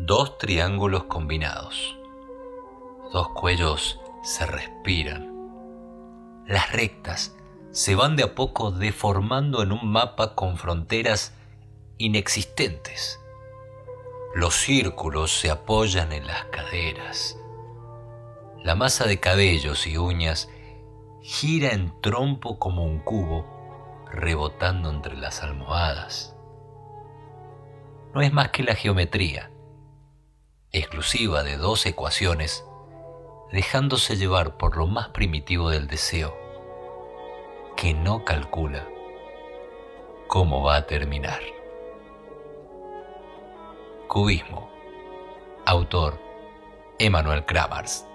Dos triángulos combinados. Dos cuellos se respiran. Las rectas se van de a poco deformando en un mapa con fronteras inexistentes. Los círculos se apoyan en las caderas. La masa de cabellos y uñas gira en trompo como un cubo, rebotando entre las almohadas. No es más que la geometría, exclusiva de dos ecuaciones, dejándose llevar por lo más primitivo del deseo, que no calcula cómo va a terminar. Cubismo. Autor Emanuel Kramars.